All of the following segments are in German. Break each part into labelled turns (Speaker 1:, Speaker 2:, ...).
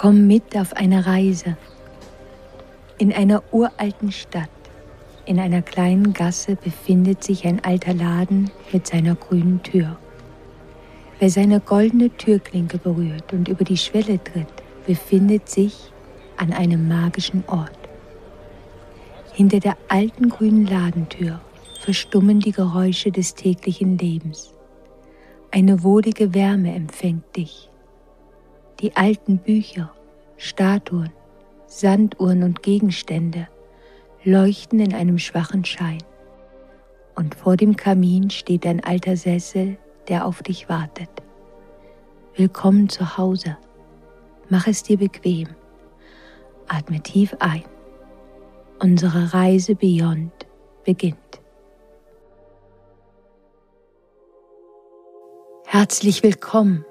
Speaker 1: Komm mit auf eine Reise. In einer uralten Stadt, in einer kleinen Gasse befindet sich ein alter Laden mit seiner grünen Tür. Wer seine goldene Türklinke berührt und über die Schwelle tritt, befindet sich an einem magischen Ort. Hinter der alten grünen Ladentür verstummen die Geräusche des täglichen Lebens. Eine wohlige Wärme empfängt dich die alten Bücher, Statuen, Sanduhren und Gegenstände leuchten in einem schwachen Schein. Und vor dem Kamin steht ein alter Sessel, der auf dich wartet. Willkommen zu Hause. Mach es dir bequem. Atme tief ein. Unsere Reise Beyond beginnt. Herzlich willkommen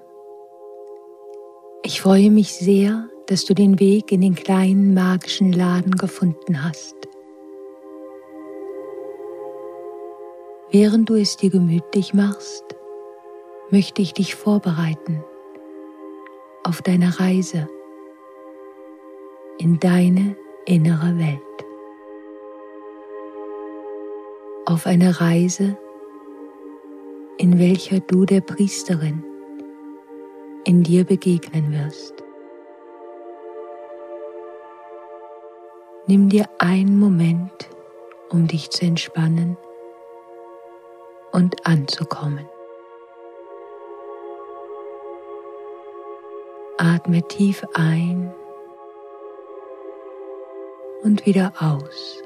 Speaker 1: ich freue mich sehr, dass du den Weg in den kleinen magischen Laden gefunden hast. Während du es dir gemütlich machst, möchte ich dich vorbereiten auf deine Reise in deine innere Welt. Auf eine Reise, in welcher du der Priesterin in dir begegnen wirst. Nimm dir einen Moment, um dich zu entspannen und anzukommen. Atme tief ein und wieder aus.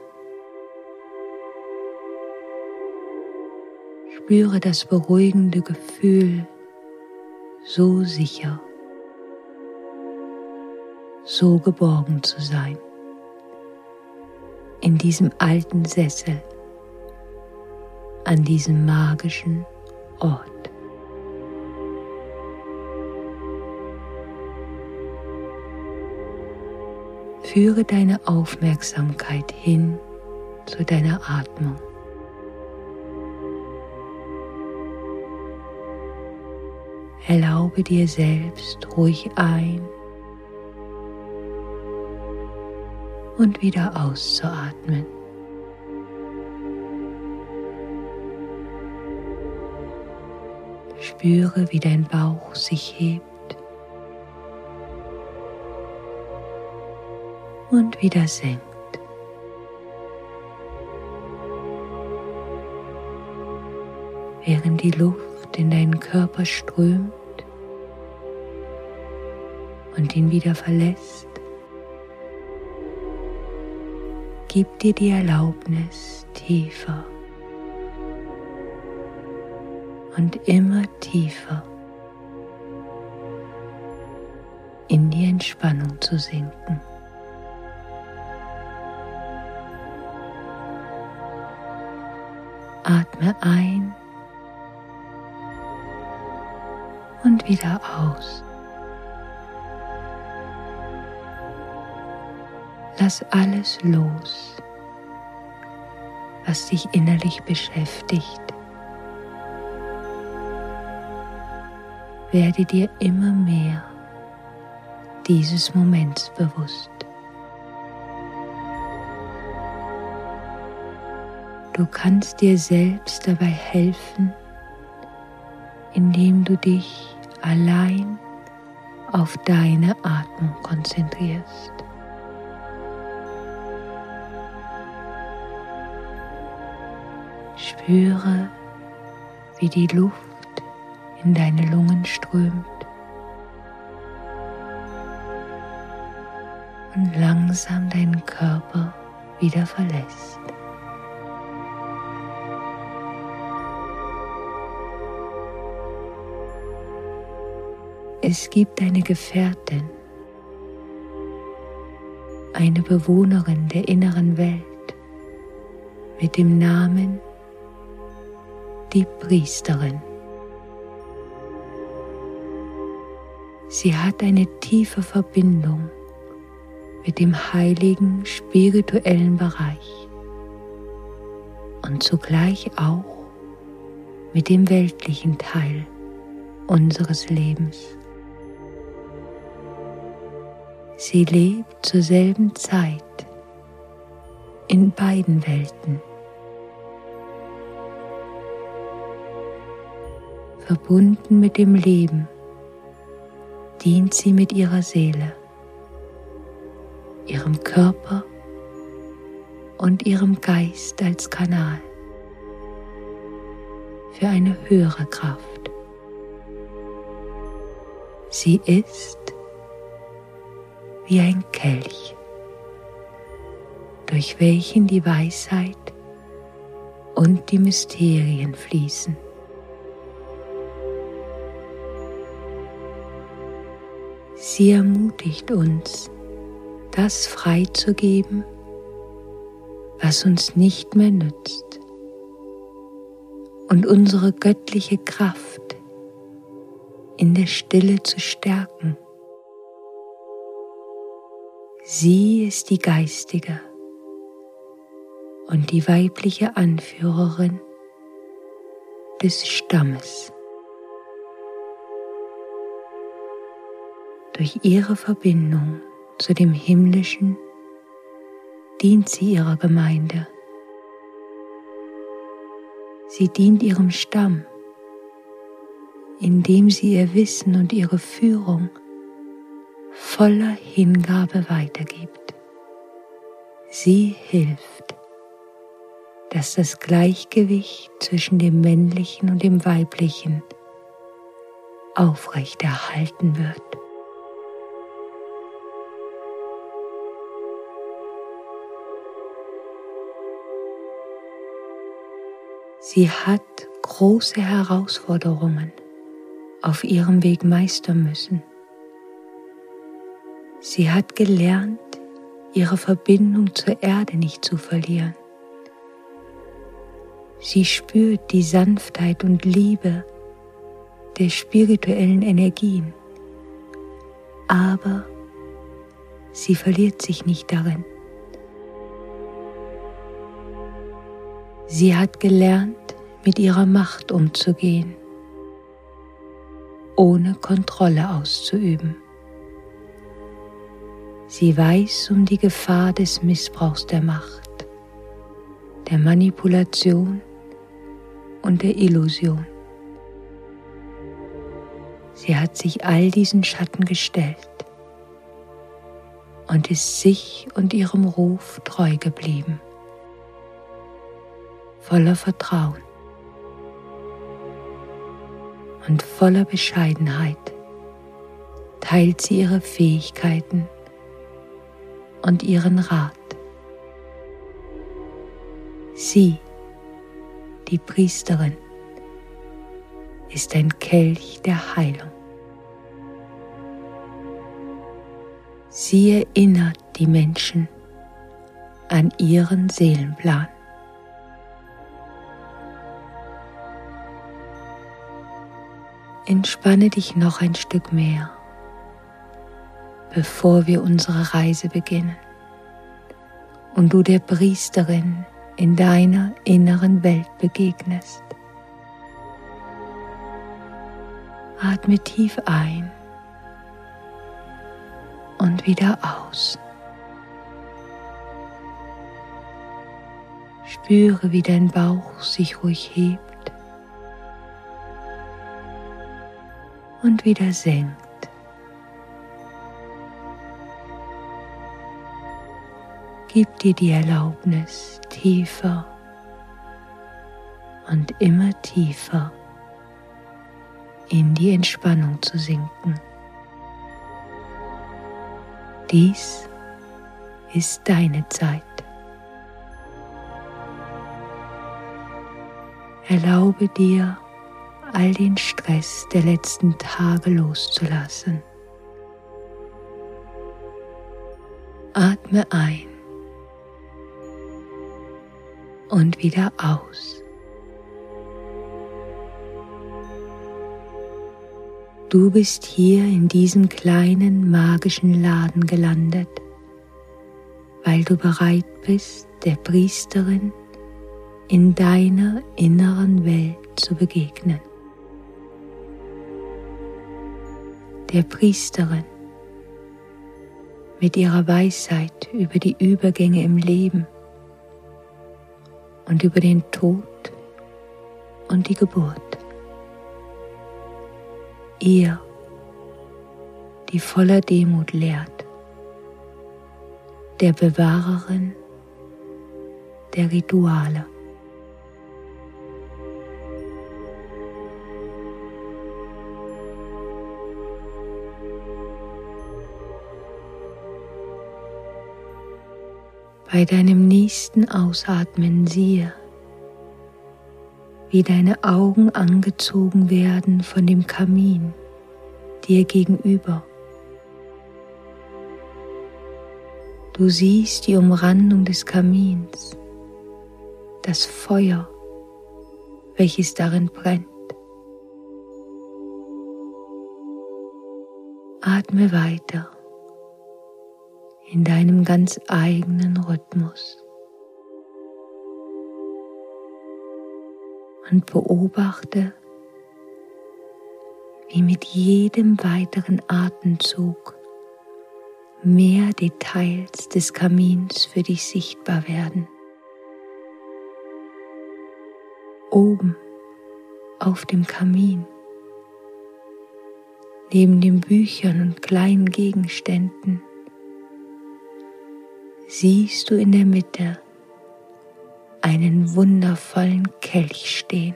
Speaker 1: Spüre das beruhigende Gefühl so sicher, so geborgen zu sein in diesem alten Sessel, an diesem magischen Ort. Führe deine Aufmerksamkeit hin zu deiner Atmung. Erlaube dir selbst ruhig ein und wieder auszuatmen. Spüre, wie dein Bauch sich hebt und wieder senkt. Während die Luft in deinen Körper strömt und ihn wieder verlässt, gib dir die Erlaubnis tiefer und immer tiefer in die Entspannung zu sinken. Atme ein wieder aus. Lass alles los, was dich innerlich beschäftigt. Werde dir immer mehr dieses Moments bewusst. Du kannst dir selbst dabei helfen, indem du dich allein auf deine Atmung konzentrierst. Spüre, wie die Luft in deine Lungen strömt und langsam deinen Körper wieder verlässt. Es gibt eine Gefährtin, eine Bewohnerin der inneren Welt mit dem Namen die Priesterin. Sie hat eine tiefe Verbindung mit dem heiligen spirituellen Bereich und zugleich auch mit dem weltlichen Teil unseres Lebens. Sie lebt zur selben Zeit in beiden Welten. Verbunden mit dem Leben dient sie mit ihrer Seele, ihrem Körper und ihrem Geist als Kanal für eine höhere Kraft. Sie ist wie ein Kelch, durch welchen die Weisheit und die Mysterien fließen. Sie ermutigt uns, das freizugeben, was uns nicht mehr nützt und unsere göttliche Kraft in der Stille zu stärken. Sie ist die geistige und die weibliche Anführerin des Stammes. Durch ihre Verbindung zu dem Himmlischen dient sie ihrer Gemeinde. Sie dient ihrem Stamm, indem sie ihr Wissen und ihre Führung voller Hingabe weitergibt. Sie hilft, dass das Gleichgewicht zwischen dem Männlichen und dem Weiblichen aufrechterhalten wird. Sie hat große Herausforderungen auf ihrem Weg meistern müssen. Sie hat gelernt, ihre Verbindung zur Erde nicht zu verlieren. Sie spürt die Sanftheit und Liebe der spirituellen Energien, aber sie verliert sich nicht darin. Sie hat gelernt, mit ihrer Macht umzugehen, ohne Kontrolle auszuüben. Sie weiß um die Gefahr des Missbrauchs der Macht, der Manipulation und der Illusion. Sie hat sich all diesen Schatten gestellt und ist sich und ihrem Ruf treu geblieben, voller Vertrauen und voller Bescheidenheit teilt sie ihre Fähigkeiten und ihren Rat. Sie, die Priesterin, ist ein Kelch der Heilung. Sie erinnert die Menschen an ihren Seelenplan. Entspanne dich noch ein Stück mehr, bevor wir unsere Reise beginnen und du der Priesterin in deiner inneren Welt begegnest. Atme tief ein und wieder aus. Spüre, wie dein Bauch sich ruhig hebt und wieder senkt. Gib dir die Erlaubnis, tiefer und immer tiefer in die Entspannung zu sinken. Dies ist deine Zeit. Erlaube dir, all den Stress der letzten Tage loszulassen. Atme ein und wieder aus. Du bist hier in diesem kleinen magischen Laden gelandet, weil du bereit bist, der Priesterin in deiner inneren Welt zu begegnen. der Priesterin, mit ihrer Weisheit über die Übergänge im Leben und über den Tod und die Geburt. Ihr, die voller Demut lehrt, der Bewahrerin der Rituale. Bei deinem nächsten Ausatmen siehe, wie deine Augen angezogen werden von dem Kamin dir gegenüber. Du siehst die Umrandung des Kamins, das Feuer, welches darin brennt. Atme weiter in deinem ganz eigenen Rhythmus. Und beobachte, wie mit jedem weiteren Atemzug mehr Details des Kamins für dich sichtbar werden. Oben auf dem Kamin, neben den Büchern und kleinen Gegenständen, siehst du in der Mitte einen wundervollen Kelch stehen,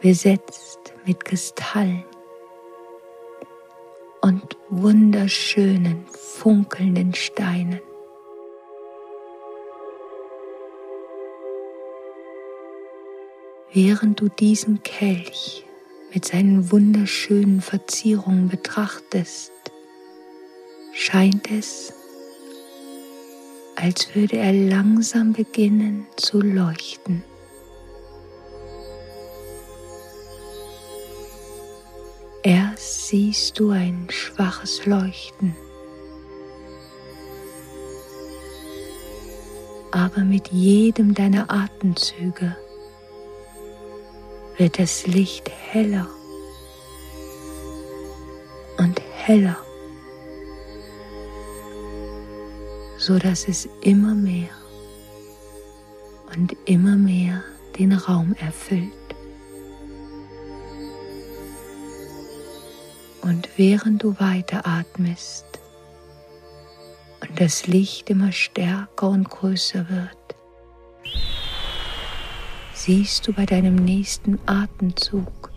Speaker 1: besetzt mit Kristallen und wunderschönen, funkelnden Steinen. Während du diesen Kelch mit seinen wunderschönen Verzierungen betrachtest, scheint es, als würde er langsam beginnen zu leuchten. Erst siehst du ein schwaches Leuchten, aber mit jedem deiner Atemzüge wird das Licht heller und heller. So dass es immer mehr und immer mehr den Raum erfüllt. Und während du weiteratmest und das Licht immer stärker und größer wird, siehst du bei deinem nächsten Atemzug,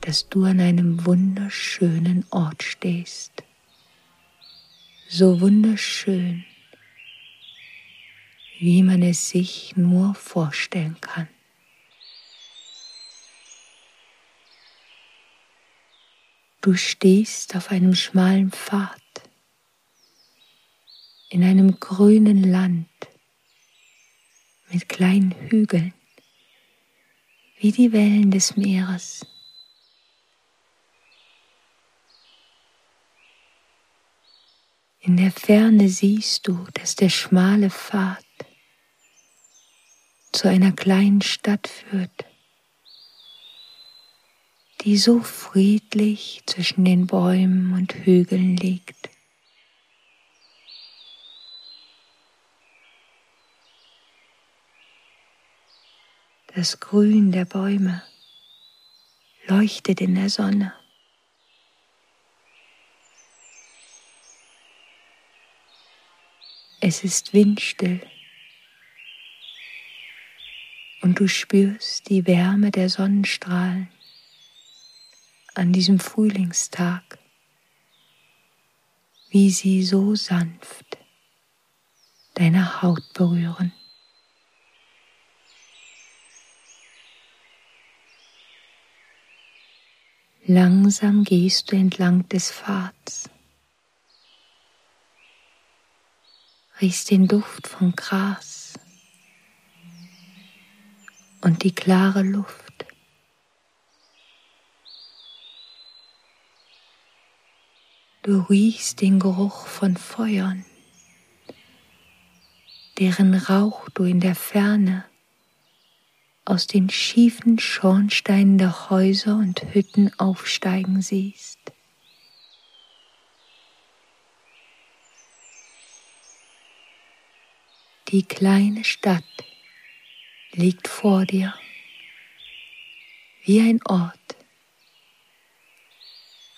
Speaker 1: dass du an einem wunderschönen Ort stehst so wunderschön, wie man es sich nur vorstellen kann. Du stehst auf einem schmalen Pfad in einem grünen Land mit kleinen Hügeln wie die Wellen des Meeres. In der Ferne siehst du, dass der schmale Pfad zu einer kleinen Stadt führt, die so friedlich zwischen den Bäumen und Hügeln liegt. Das Grün der Bäume leuchtet in der Sonne. Es ist windstill und du spürst die Wärme der Sonnenstrahlen an diesem Frühlingstag, wie sie so sanft deine Haut berühren. Langsam gehst du entlang des Pfads riechst den Duft von Gras und die klare Luft. Du riechst den Geruch von Feuern, deren Rauch du in der Ferne aus den schiefen Schornsteinen der Häuser und Hütten aufsteigen siehst. Die kleine Stadt liegt vor dir wie ein Ort,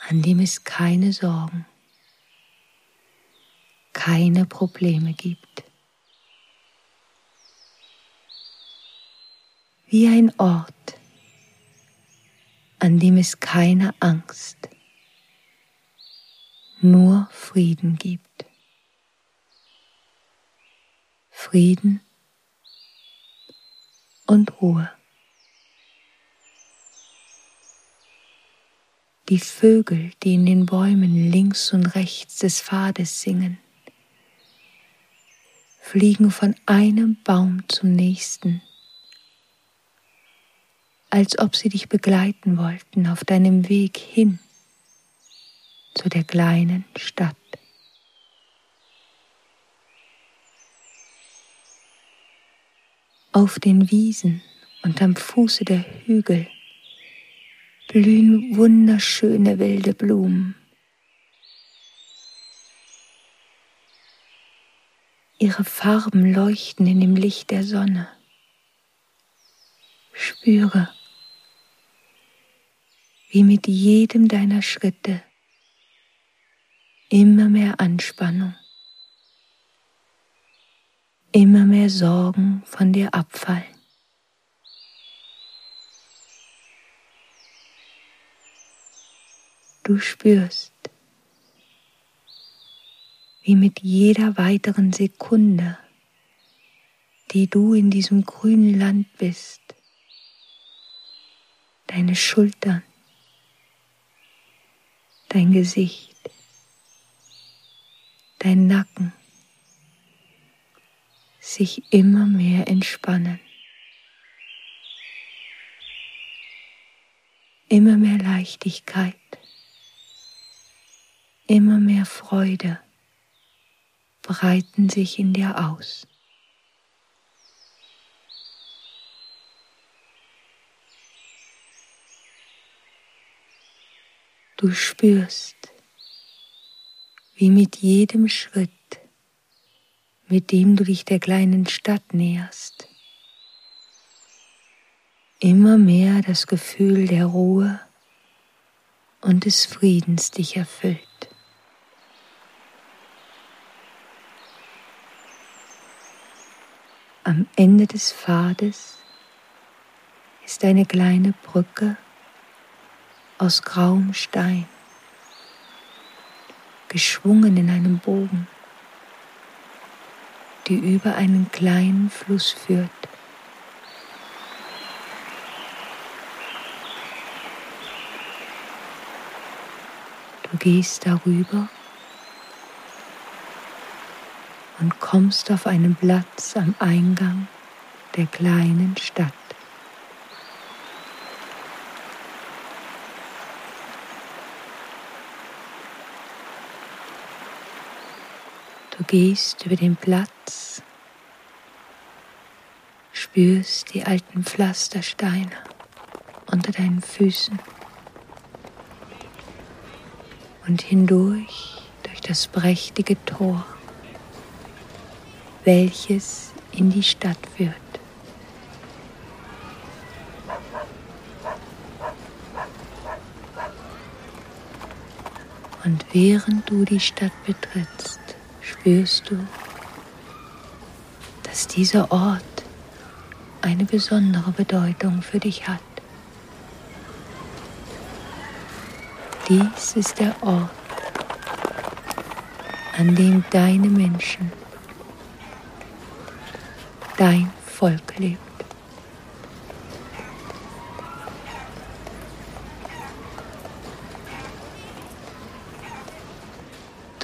Speaker 1: an dem es keine Sorgen, keine Probleme gibt. Wie ein Ort, an dem es keine Angst, nur Frieden gibt. Frieden und Ruhe. Die Vögel, die in den Bäumen links und rechts des Pfades singen, fliegen von einem Baum zum nächsten, als ob sie dich begleiten wollten auf deinem Weg hin zu der kleinen Stadt. Auf den Wiesen und am Fuße der Hügel blühen wunderschöne wilde Blumen. Ihre Farben leuchten in dem Licht der Sonne. Spüre, wie mit jedem deiner Schritte immer mehr Anspannung immer mehr Sorgen von dir abfallen. Du spürst, wie mit jeder weiteren Sekunde, die du in diesem grünen Land bist, deine Schultern, dein Gesicht, dein Nacken, sich immer mehr entspannen. Immer mehr Leichtigkeit, immer mehr Freude breiten sich in dir aus. Du spürst, wie mit jedem Schritt mit dem du dich der kleinen Stadt näherst. Immer mehr das Gefühl der Ruhe und des Friedens dich erfüllt. Am Ende des Pfades ist eine kleine Brücke aus grauem Stein, geschwungen in einem Bogen die über einen kleinen Fluss führt. Du gehst darüber und kommst auf einen Platz am Eingang der kleinen Stadt. Du gehst über den Platz, spürst die alten Pflastersteine unter deinen Füßen und hindurch durch das prächtige Tor, welches in die Stadt führt. Und während du die Stadt betrittst, spürst du, dass dieser Ort eine besondere Bedeutung für dich hat. Dies ist der Ort, an dem deine Menschen, dein Volk lebt.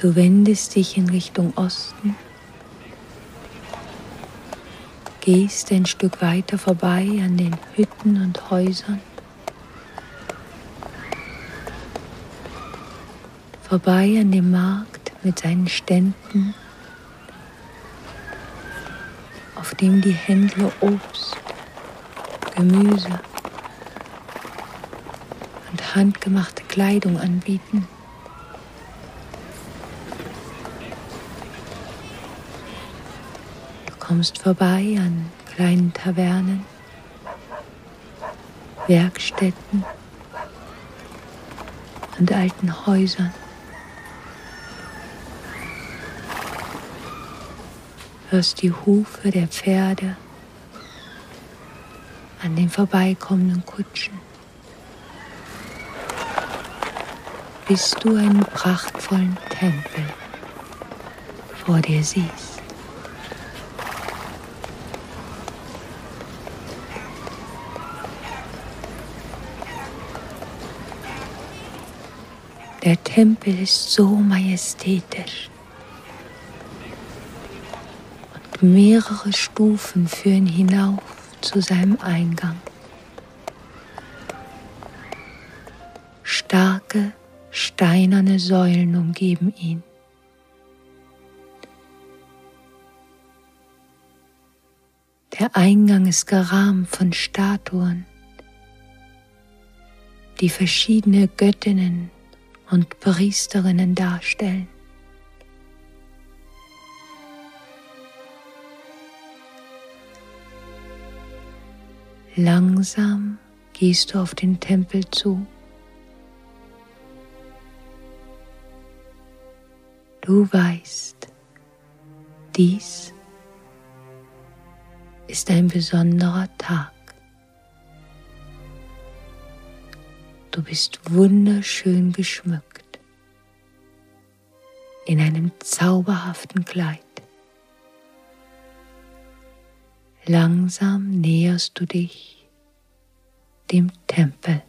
Speaker 1: Du wendest dich in Richtung Osten, gehst ein Stück weiter vorbei an den Hütten und Häusern, vorbei an dem Markt mit seinen Ständen, auf dem die Händler Obst, Gemüse und handgemachte Kleidung anbieten. Kommst vorbei an kleinen Tavernen, Werkstätten und alten Häusern. Hörst die Hufe der Pferde an den vorbeikommenden Kutschen. Bis du einen prachtvollen Tempel vor dir siehst. Der Tempel ist so majestätisch. Und mehrere Stufen führen hinauf zu seinem Eingang. Starke, steinerne Säulen umgeben ihn. Der Eingang ist gerahmt von Statuen, die verschiedene Göttinnen und Priesterinnen darstellen. Langsam gehst du auf den Tempel zu. Du weißt, dies ist ein besonderer Tag. Du bist wunderschön geschmückt in einem zauberhaften Kleid. Langsam näherst du dich dem Tempel.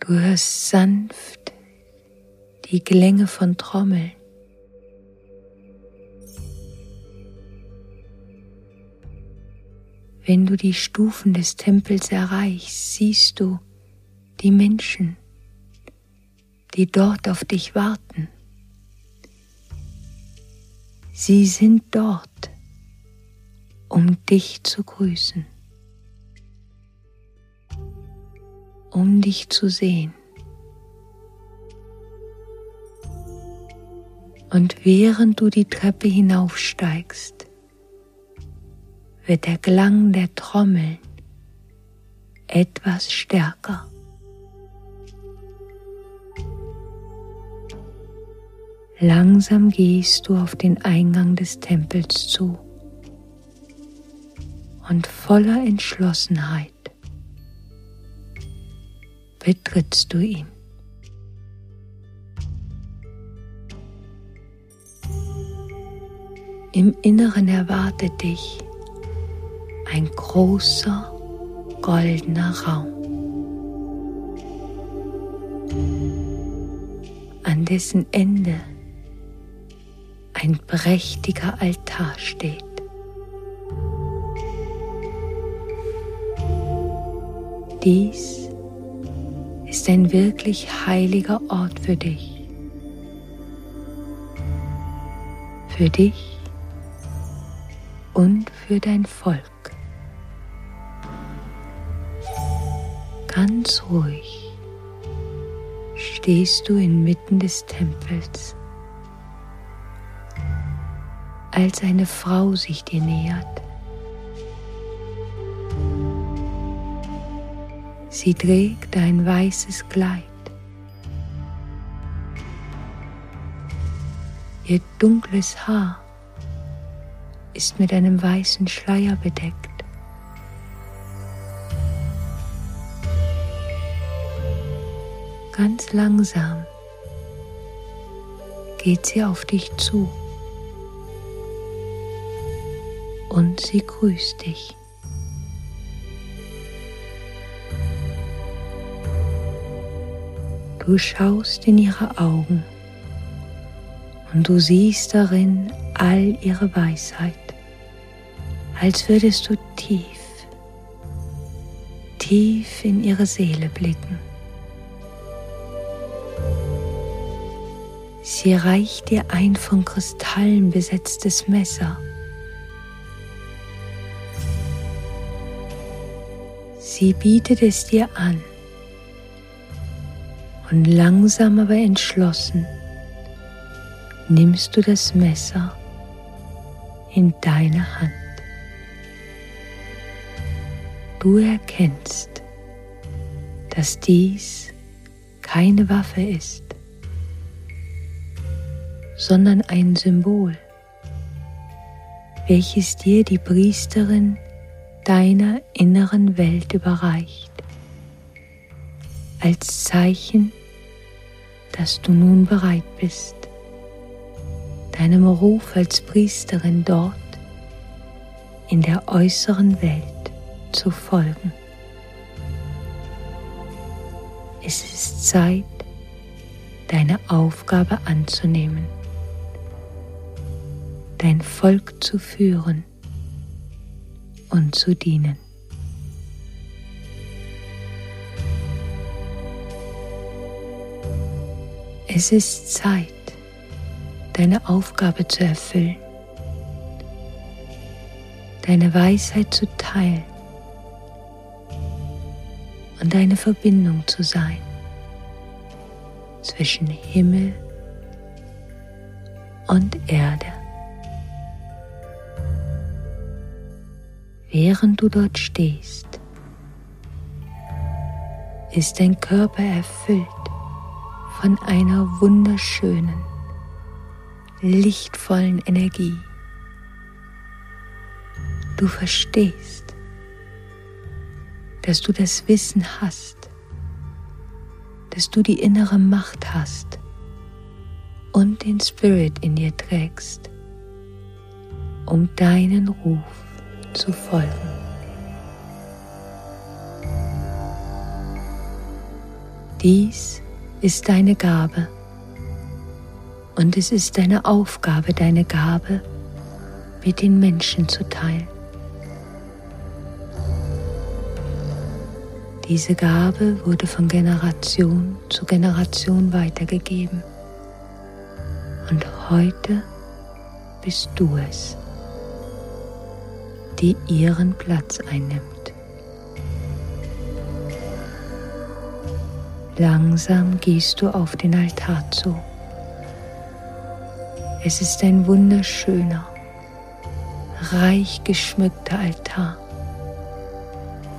Speaker 1: Du hörst sanft die Klänge von Trommeln. Wenn du die Stufen des Tempels erreichst, siehst du die Menschen, die dort auf dich warten. Sie sind dort, um dich zu grüßen, um dich zu sehen. Und während du die Treppe hinaufsteigst, wird der Klang der Trommeln etwas stärker. Langsam gehst du auf den Eingang des Tempels zu und voller Entschlossenheit betrittst du ihn. Im Inneren erwartet dich ein großer goldener Raum, an dessen Ende ein prächtiger Altar steht. Dies ist ein wirklich heiliger Ort für dich. Für dich und für dein Volk. Ganz ruhig stehst du inmitten des Tempels, als eine Frau sich dir nähert. Sie trägt ein weißes Kleid. Ihr dunkles Haar ist mit einem weißen Schleier bedeckt. Ganz langsam geht sie auf dich zu und sie grüßt dich. Du schaust in ihre Augen und du siehst darin all ihre Weisheit, als würdest du tief, tief in ihre Seele blicken. Sie reicht dir ein von Kristallen besetztes Messer. Sie bietet es dir an Und langsam aber entschlossen nimmst du das Messer in deine Hand. Du erkennst, dass dies keine Waffe ist, sondern ein Symbol, welches dir die Priesterin deiner inneren Welt überreicht, als Zeichen, dass du nun bereit bist, deinem Ruf als Priesterin dort in der äußeren Welt zu folgen. Es ist Zeit, deine Aufgabe anzunehmen, dein Volk zu führen und zu dienen. Es ist Zeit, deine Aufgabe zu erfüllen, deine Weisheit zu teilen und eine Verbindung zu sein zwischen Himmel und Erde. Während du dort stehst, ist dein Körper erfüllt von einer wunderschönen, lichtvollen Energie. Du verstehst, dass du das Wissen hast, dass du die innere Macht hast und den Spirit in dir trägst, um deinen Ruf zu folgen. Dies ist deine Gabe und es ist deine Aufgabe, deine Gabe mit den Menschen zu teilen. Diese Gabe wurde von Generation zu Generation weitergegeben. Und heute bist du es, die ihren Platz einnimmt. Langsam gehst du auf den Altar zu. Es ist ein wunderschöner, reich geschmückter Altar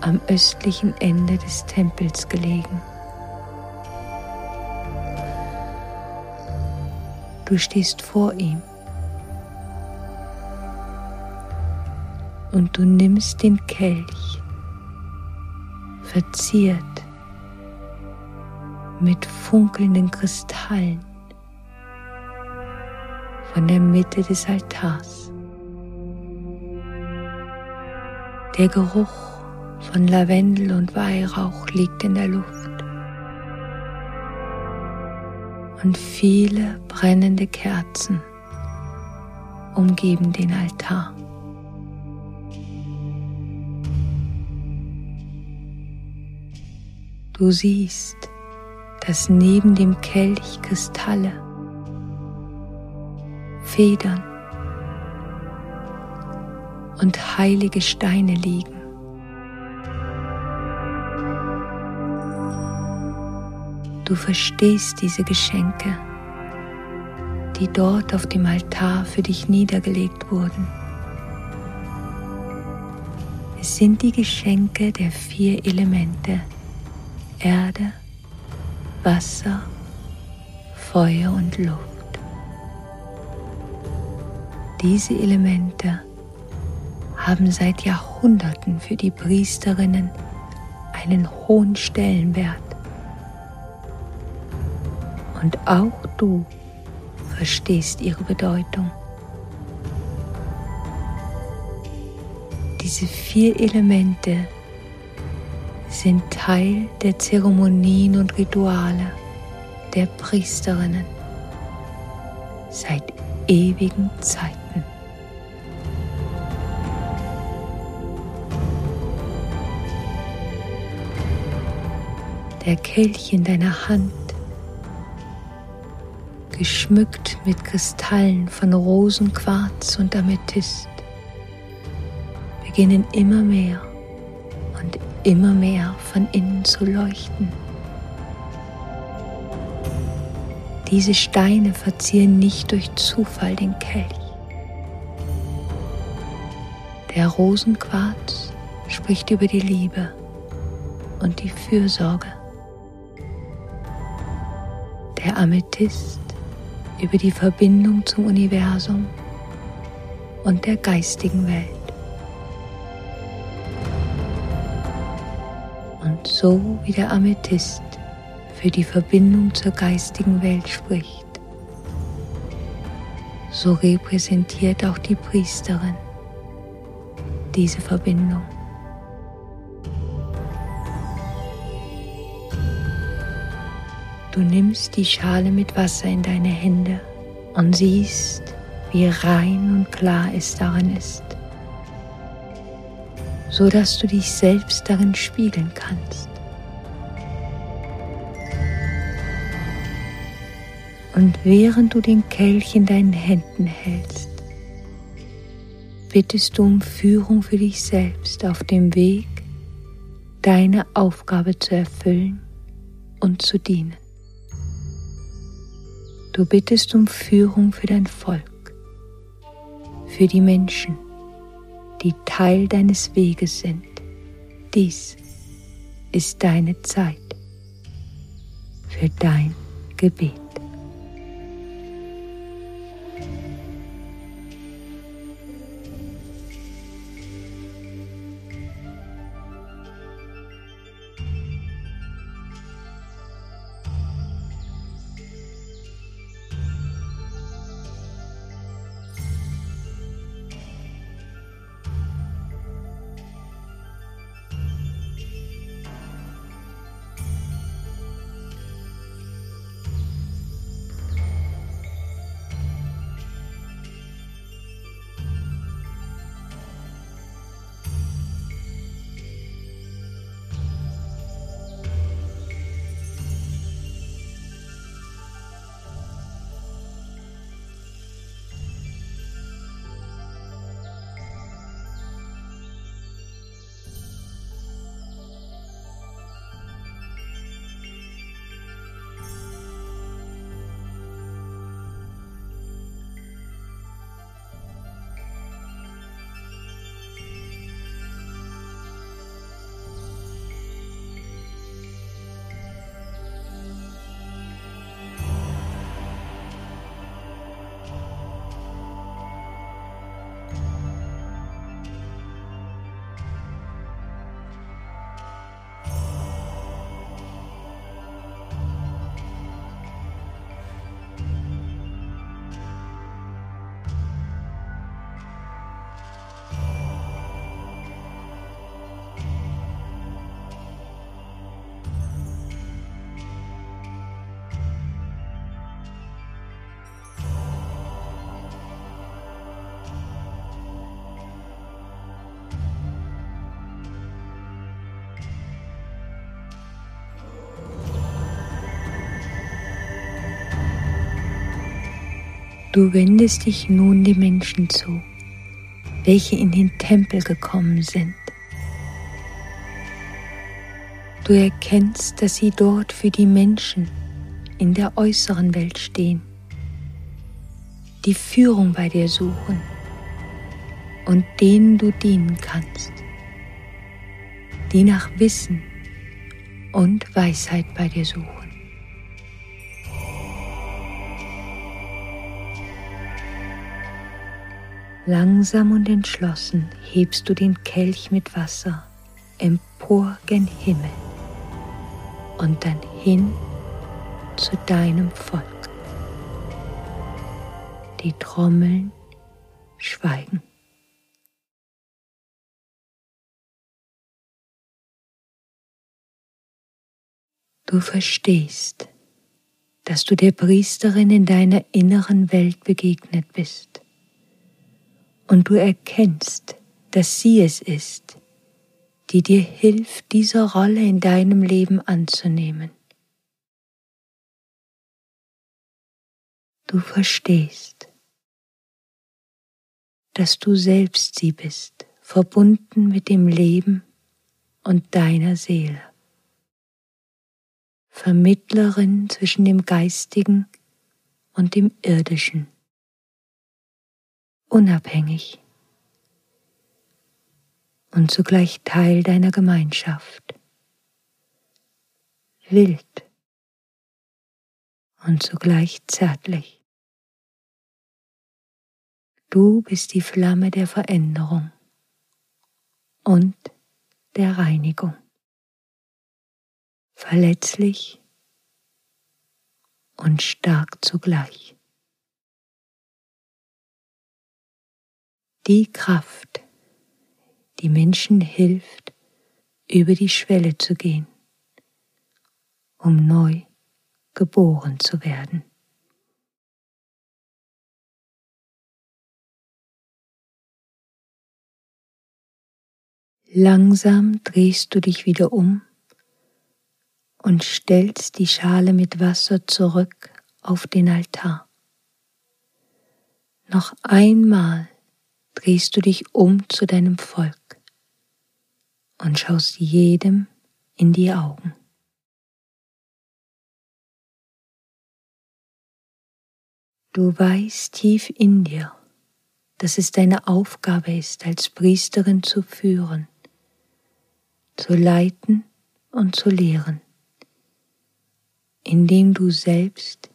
Speaker 1: am östlichen Ende des Tempels gelegen. Du stehst vor ihm und du nimmst den Kelch, verziert mit funkelnden Kristallen von der Mitte des Altars. Der Geruch von Lavendel und Weihrauch liegt in der Luft. Und viele brennende Kerzen umgeben den Altar. Du siehst, dass neben dem Kelch Kristalle Federn und heilige Steine liegen. Du verstehst diese Geschenke, die dort auf dem Altar für dich niedergelegt wurden. Es sind die Geschenke der vier Elemente Erde, Wasser, Feuer und Luft. Diese Elemente haben seit Jahrhunderten für die Priesterinnen einen hohen Stellenwert. Und auch du verstehst ihre Bedeutung. Diese vier Elemente sind Teil der Zeremonien und Rituale der Priesterinnen seit ewigen Zeiten. Der Kelch in deiner Hand, geschmückt mit Kristallen von Rosenquarz und Amethyst, beginnen immer mehr immer mehr von innen zu leuchten. Diese Steine verzieren nicht durch Zufall den Kelch. Der Rosenquarz spricht über die Liebe und die Fürsorge. Der Amethyst über die Verbindung zum Universum und der geistigen Welt. Und so wie der Amethyst für die Verbindung zur geistigen Welt spricht, so repräsentiert auch die Priesterin diese Verbindung. Du nimmst die Schale mit Wasser in deine Hände und siehst, wie rein und klar es darin ist, so dass du dich selbst darin spiegeln kannst. Und während du den Kelch in deinen Händen hältst, bittest du um Führung für dich selbst auf dem Weg, deine Aufgabe zu erfüllen und zu dienen. Du bittest um Führung für dein Volk, für die Menschen, die Teil deines Weges sind. Dies ist deine Zeit für dein Gebet. Du wendest dich nun den Menschen zu, welche in den Tempel gekommen sind. Du erkennst, dass sie dort für die Menschen in der äußeren Welt stehen, die Führung bei dir suchen und denen du dienen kannst, die nach Wissen und Weisheit bei dir suchen. Langsam und entschlossen hebst du den Kelch mit Wasser empor gen Himmel und dann hin zu deinem Volk. Die Trommeln schweigen. Du verstehst, dass du der Priesterin in deiner inneren Welt begegnet bist und du erkennst, dass sie es ist, die dir hilft, diese Rolle in deinem Leben anzunehmen. Du verstehst, dass du selbst sie bist, verbunden mit dem Leben und deiner Seele. Vermittlerin zwischen dem Geistigen und dem Irdischen, unabhängig und zugleich Teil deiner Gemeinschaft, wild und zugleich zärtlich. Du bist die Flamme der Veränderung und der Reinigung. Verletzlich und stark zugleich. Die Kraft, die Menschen hilft, über die Schwelle zu gehen, um neu geboren zu werden. Langsam drehst du dich wieder um und stellst die Schale mit Wasser zurück auf den Altar. Noch einmal drehst du dich um zu deinem Volk und schaust jedem in die Augen. Du weißt tief in dir, dass es deine Aufgabe ist, als Priesterin zu führen zu leiten und zu lehren, indem du selbst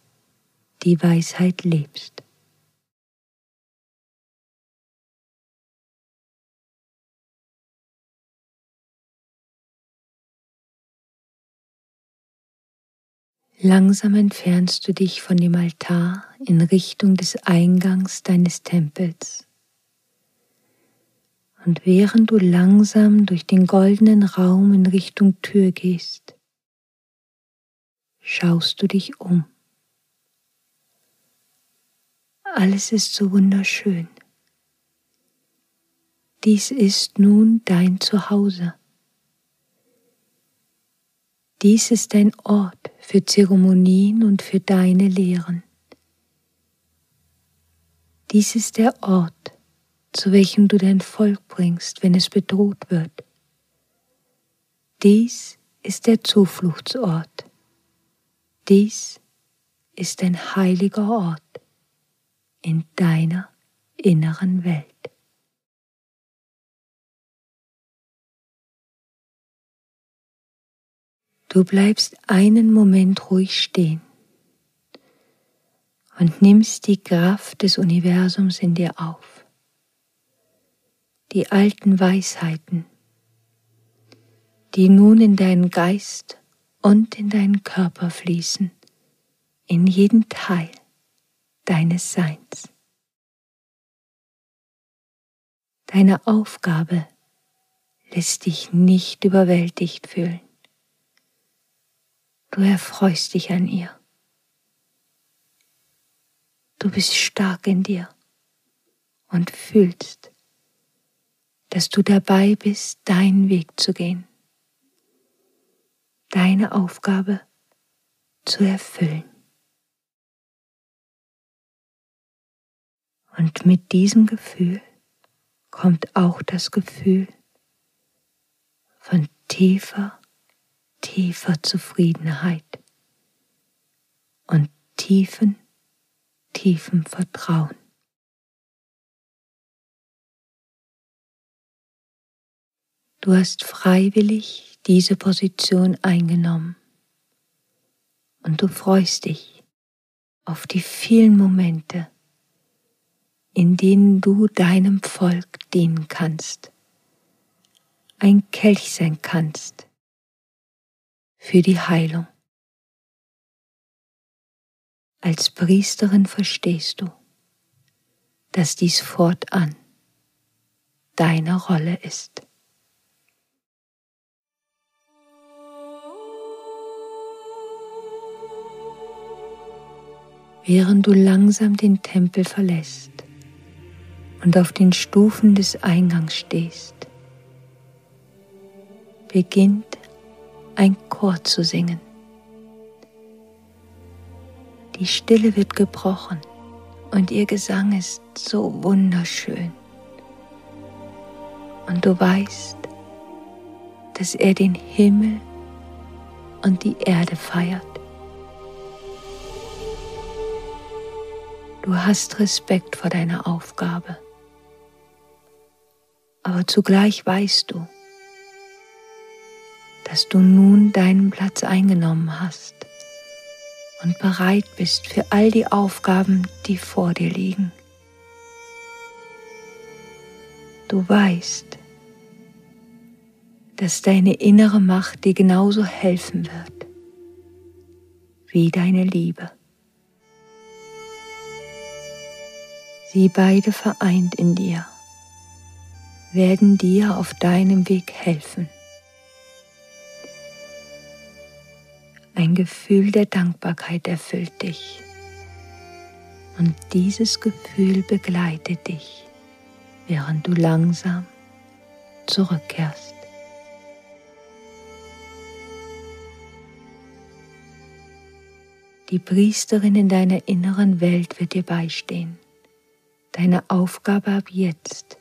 Speaker 1: die Weisheit lebst. Langsam entfernst du dich von dem Altar in Richtung des Eingangs deines Tempels. Und während du langsam durch den goldenen Raum in Richtung Tür gehst, schaust du dich um. Alles ist so wunderschön. Dies ist nun dein Zuhause. Dies ist ein Ort für Zeremonien und für deine Lehren. Dies ist der Ort, zu welchem du dein Volk bringst, wenn es bedroht wird. Dies ist der Zufluchtsort. Dies ist ein heiliger Ort in deiner inneren Welt. Du bleibst einen Moment ruhig stehen und nimmst die Kraft des Universums in dir auf die alten Weisheiten, die nun in deinen Geist und in deinen Körper fließen, in jeden Teil deines Seins. Deine Aufgabe lässt dich nicht überwältigt fühlen. Du erfreust dich an ihr. Du bist stark in dir und fühlst, dass du dabei bist, deinen Weg zu gehen, deine Aufgabe zu erfüllen. Und mit diesem Gefühl kommt auch das Gefühl von tiefer, tiefer Zufriedenheit und tiefen, tiefem Vertrauen. Du hast freiwillig diese Position eingenommen und du freust dich auf die vielen Momente, in denen du deinem Volk dienen kannst, ein Kelch sein kannst für die Heilung. Als Priesterin verstehst du, dass dies fortan deine Rolle ist. während du langsam den Tempel verlässt und auf den Stufen des Eingangs stehst, beginnt ein Chor zu singen. Die Stille wird gebrochen und ihr Gesang ist so wunderschön. Und du weißt, dass er den Himmel und die Erde feiert Du hast Respekt vor deiner Aufgabe, aber zugleich weißt du, dass du nun deinen Platz eingenommen hast und bereit bist für all die Aufgaben, die vor dir liegen. Du weißt, dass deine innere Macht dir genauso helfen wird wie deine Liebe. Sie beide vereint in dir, werden dir auf deinem Weg helfen. Ein Gefühl der Dankbarkeit erfüllt dich und dieses Gefühl begleitet dich, während du langsam zurückkehrst. Die Priesterin in deiner inneren Welt wird dir beistehen deine Aufgabe ab jetzt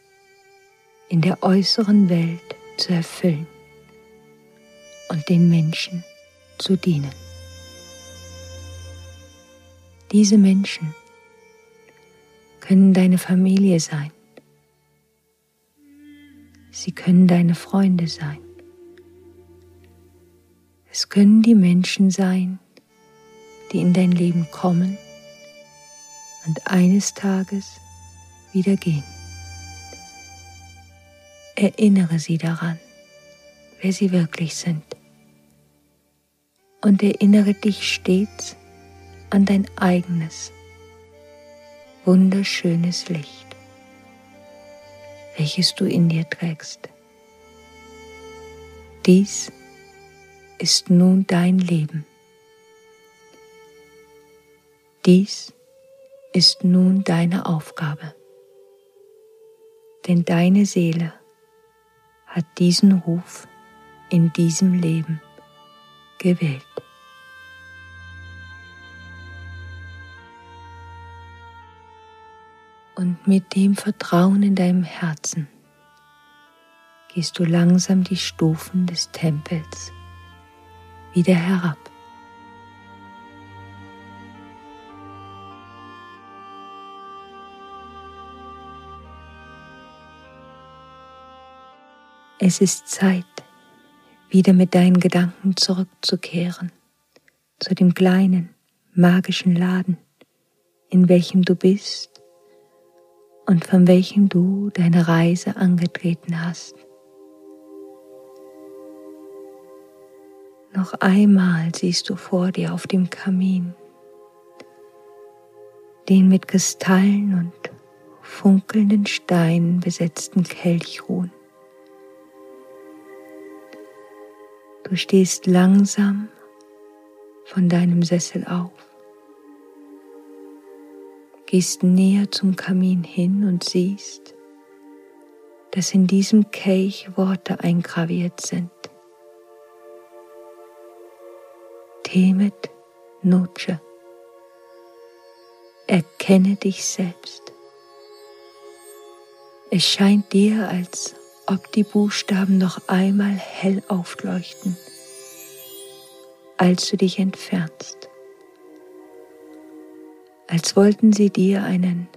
Speaker 1: in der äußeren Welt zu erfüllen und den Menschen zu dienen. Diese Menschen können deine Familie sein. Sie können deine Freunde sein. Es können die Menschen sein, die in dein Leben kommen und eines Tages wieder gehen. Erinnere sie daran, wer sie wirklich sind. Und erinnere dich stets an dein eigenes, wunderschönes Licht, welches du in dir trägst. Dies ist nun dein Leben. Dies ist nun deine Aufgabe denn deine Seele hat diesen Ruf in diesem Leben gewählt. Und mit dem Vertrauen in deinem Herzen gehst du langsam die Stufen des Tempels wieder herab. Es ist Zeit, wieder mit deinen Gedanken zurückzukehren zu dem kleinen, magischen Laden, in welchem du bist und von welchem du deine Reise angetreten hast. Noch einmal siehst du vor dir auf dem Kamin den mit Kristallen und funkelnden Steinen besetzten Kelch ruhen. Du stehst langsam von deinem Sessel auf, gehst näher zum Kamin hin und siehst, dass in diesem Kelch Worte eingraviert sind. Temet Noce. Erkenne dich selbst. Es scheint dir, als ob die Buchstaben noch einmal hell aufleuchten, als du dich entfernst, als wollten sie dir einen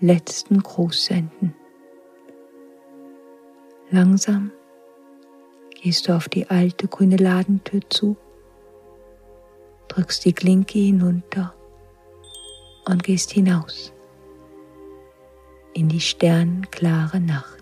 Speaker 1: letzten Gruß senden. Langsam gehst du auf die alte grüne Ladentür zu, drückst die Klinke hinunter und gehst hinaus in die sternenklare Nacht.